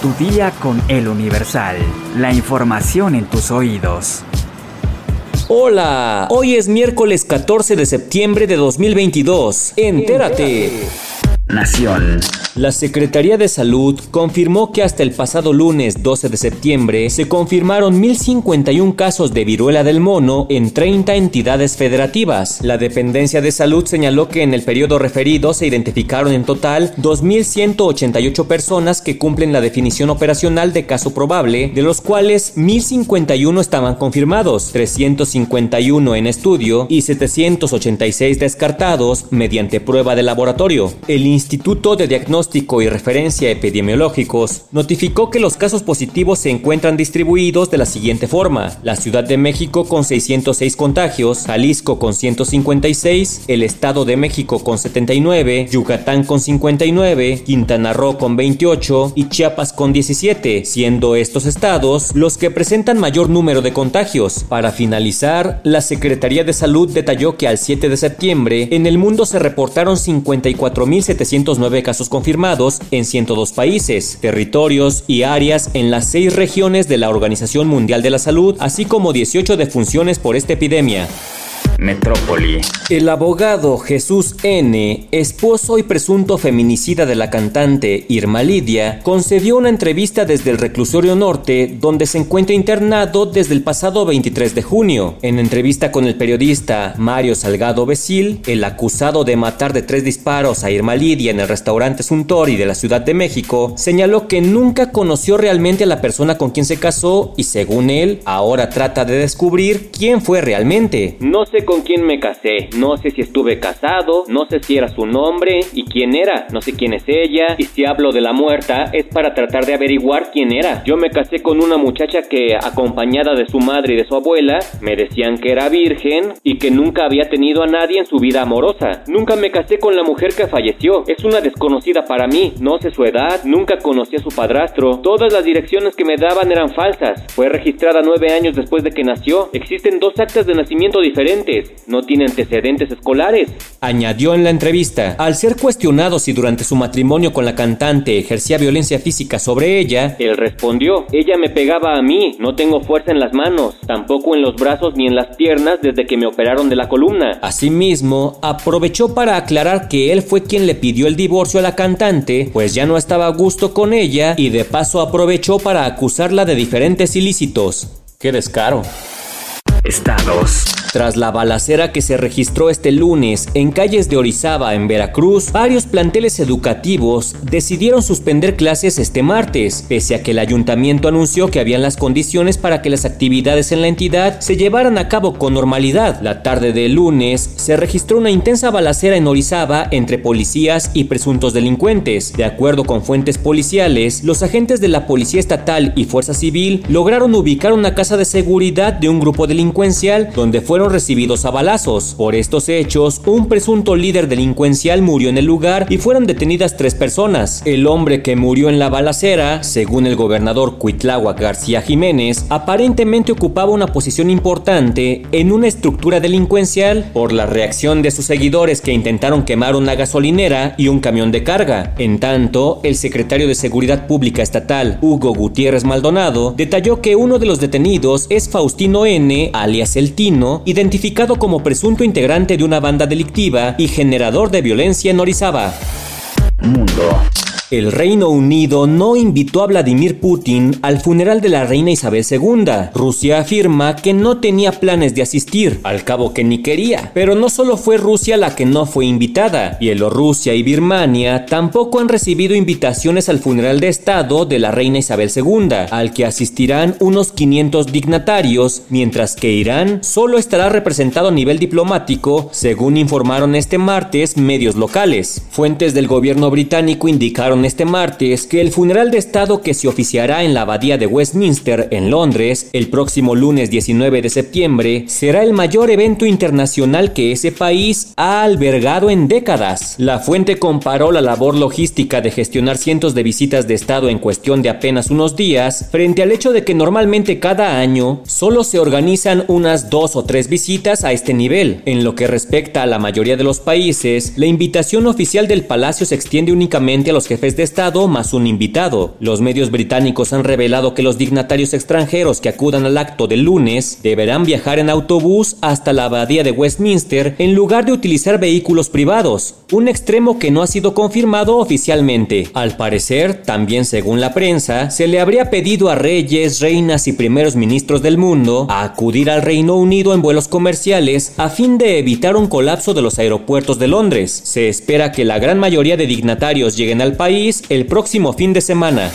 Tu día con el Universal. La información en tus oídos. Hola, hoy es miércoles 14 de septiembre de 2022. Entérate. Nación. La Secretaría de Salud confirmó que hasta el pasado lunes 12 de septiembre se confirmaron 1.051 casos de viruela del mono en 30 entidades federativas. La dependencia de salud señaló que en el periodo referido se identificaron en total 2.188 personas que cumplen la definición operacional de caso probable, de los cuales 1.051 estaban confirmados, 351 en estudio y 786 descartados mediante prueba de laboratorio. El Instituto de Diagnóstico y Referencia Epidemiológicos, notificó que los casos positivos se encuentran distribuidos de la siguiente forma. La Ciudad de México con 606 contagios, Jalisco con 156, el Estado de México con 79, Yucatán con 59, Quintana Roo con 28 y Chiapas con 17, siendo estos estados los que presentan mayor número de contagios. Para finalizar, la Secretaría de Salud detalló que al 7 de septiembre en el mundo se reportaron 54.709 casos confirmados en 102 países, territorios y áreas en las seis regiones de la Organización Mundial de la Salud, así como 18 defunciones por esta epidemia. Metrópoli. El abogado Jesús N., esposo y presunto feminicida de la cantante Irma Lidia, concedió una entrevista desde el reclusorio norte, donde se encuentra internado desde el pasado 23 de junio. En entrevista con el periodista Mario Salgado Besil, el acusado de matar de tres disparos a Irma Lidia en el restaurante Suntory de la Ciudad de México, señaló que nunca conoció realmente a la persona con quien se casó y según él, ahora trata de descubrir quién fue realmente. No sé con quién me casé, no sé si estuve casado, no sé si era su nombre y quién era, no sé quién es ella, y si hablo de la muerta es para tratar de averiguar quién era. Yo me casé con una muchacha que, acompañada de su madre y de su abuela, me decían que era virgen y que nunca había tenido a nadie en su vida amorosa. Nunca me casé con la mujer que falleció, es una desconocida para mí, no sé su edad, nunca conocí a su padrastro, todas las direcciones que me daban eran falsas. Fue registrada nueve años después de que nació, existen dos actas de nacimiento diferentes no tiene antecedentes escolares. Añadió en la entrevista, al ser cuestionado si durante su matrimonio con la cantante ejercía violencia física sobre ella, él respondió, ella me pegaba a mí, no tengo fuerza en las manos, tampoco en los brazos ni en las piernas desde que me operaron de la columna. Asimismo, aprovechó para aclarar que él fue quien le pidió el divorcio a la cantante, pues ya no estaba a gusto con ella y de paso aprovechó para acusarla de diferentes ilícitos. ¡Qué descaro! Estados. Tras la balacera que se registró este lunes en calles de Orizaba, en Veracruz, varios planteles educativos decidieron suspender clases este martes, pese a que el ayuntamiento anunció que habían las condiciones para que las actividades en la entidad se llevaran a cabo con normalidad. La tarde del lunes se registró una intensa balacera en Orizaba entre policías y presuntos delincuentes. De acuerdo con fuentes policiales, los agentes de la Policía Estatal y Fuerza Civil lograron ubicar una casa de seguridad de un grupo delincuencial donde fueron recibidos a balazos. Por estos hechos, un presunto líder delincuencial murió en el lugar y fueron detenidas tres personas. El hombre que murió en la balacera, según el gobernador Cuitláhuac García Jiménez, aparentemente ocupaba una posición importante en una estructura delincuencial por la reacción de sus seguidores que intentaron quemar una gasolinera y un camión de carga. En tanto, el secretario de Seguridad Pública Estatal, Hugo Gutiérrez Maldonado, detalló que uno de los detenidos es Faustino N., alias El Tino, identificado como presunto integrante de una banda delictiva y generador de violencia en Orizaba. Mundo. El Reino Unido no invitó a Vladimir Putin al funeral de la reina Isabel II. Rusia afirma que no tenía planes de asistir, al cabo que ni quería. Pero no solo fue Rusia la que no fue invitada. Bielorrusia y Birmania tampoco han recibido invitaciones al funeral de Estado de la reina Isabel II, al que asistirán unos 500 dignatarios, mientras que Irán solo estará representado a nivel diplomático, según informaron este martes medios locales. Fuentes del gobierno británico indicaron este martes que el funeral de Estado que se oficiará en la abadía de Westminster en Londres el próximo lunes 19 de septiembre será el mayor evento internacional que ese país ha albergado en décadas. La fuente comparó la labor logística de gestionar cientos de visitas de Estado en cuestión de apenas unos días frente al hecho de que normalmente cada año solo se organizan unas dos o tres visitas a este nivel. En lo que respecta a la mayoría de los países, la invitación oficial del Palacio se extiende únicamente a los jefes de Estado más un invitado. Los medios británicos han revelado que los dignatarios extranjeros que acudan al acto del lunes deberán viajar en autobús hasta la abadía de Westminster en lugar de utilizar vehículos privados, un extremo que no ha sido confirmado oficialmente. Al parecer, también según la prensa, se le habría pedido a reyes, reinas y primeros ministros del mundo a acudir al Reino Unido en vuelos comerciales a fin de evitar un colapso de los aeropuertos de Londres. Se espera que la gran mayoría de dignatarios lleguen al país el próximo fin de semana.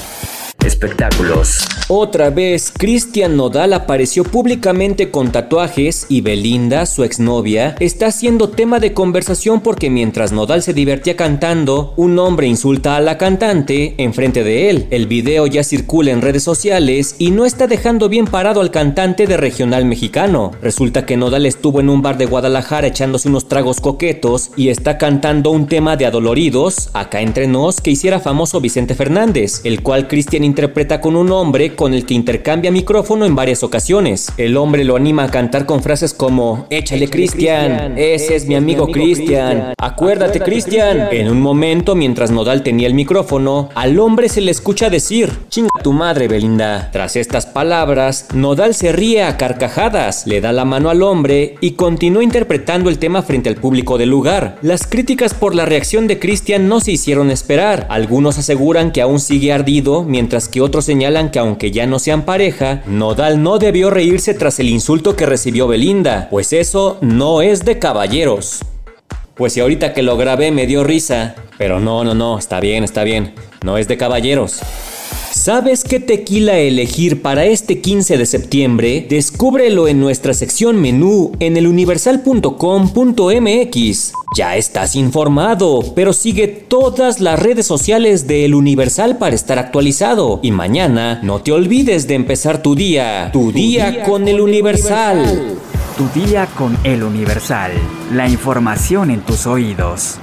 Espectáculos. Otra vez, Cristian Nodal apareció públicamente con tatuajes y Belinda, su exnovia, está siendo tema de conversación porque mientras Nodal se divertía cantando, un hombre insulta a la cantante enfrente de él. El video ya circula en redes sociales y no está dejando bien parado al cantante de regional mexicano. Resulta que Nodal estuvo en un bar de Guadalajara echándose unos tragos coquetos y está cantando un tema de adoloridos, acá entre nos, que hiciera famoso Vicente Fernández, el cual Cristian interpreta con un hombre con el que intercambia micrófono en varias ocasiones. El hombre lo anima a cantar con frases como Échale Cristian, ese es mi amigo Cristian, acuérdate Cristian. En un momento, mientras Nodal tenía el micrófono, al hombre se le escucha decir, chinga tu madre Belinda. Tras estas palabras, Nodal se ríe a carcajadas, le da la mano al hombre y continúa interpretando el tema frente al público del lugar. Las críticas por la reacción de Cristian no se hicieron esperar. Algunos aseguran que aún sigue ardido, mientras que otros señalan que aunque ya no sean pareja, Nodal no debió reírse tras el insulto que recibió Belinda, pues eso no es de caballeros. Pues si ahorita que lo grabé me dio risa, pero no, no, no, está bien, está bien, no es de caballeros. ¿Sabes qué tequila elegir para este 15 de septiembre? Descúbrelo en nuestra sección menú en eluniversal.com.mx. Ya estás informado, pero sigue todas las redes sociales de El Universal para estar actualizado. Y mañana no te olvides de empezar tu día. Tu, día, con, El Universal. Tu día con El Universal. La información en tus oídos.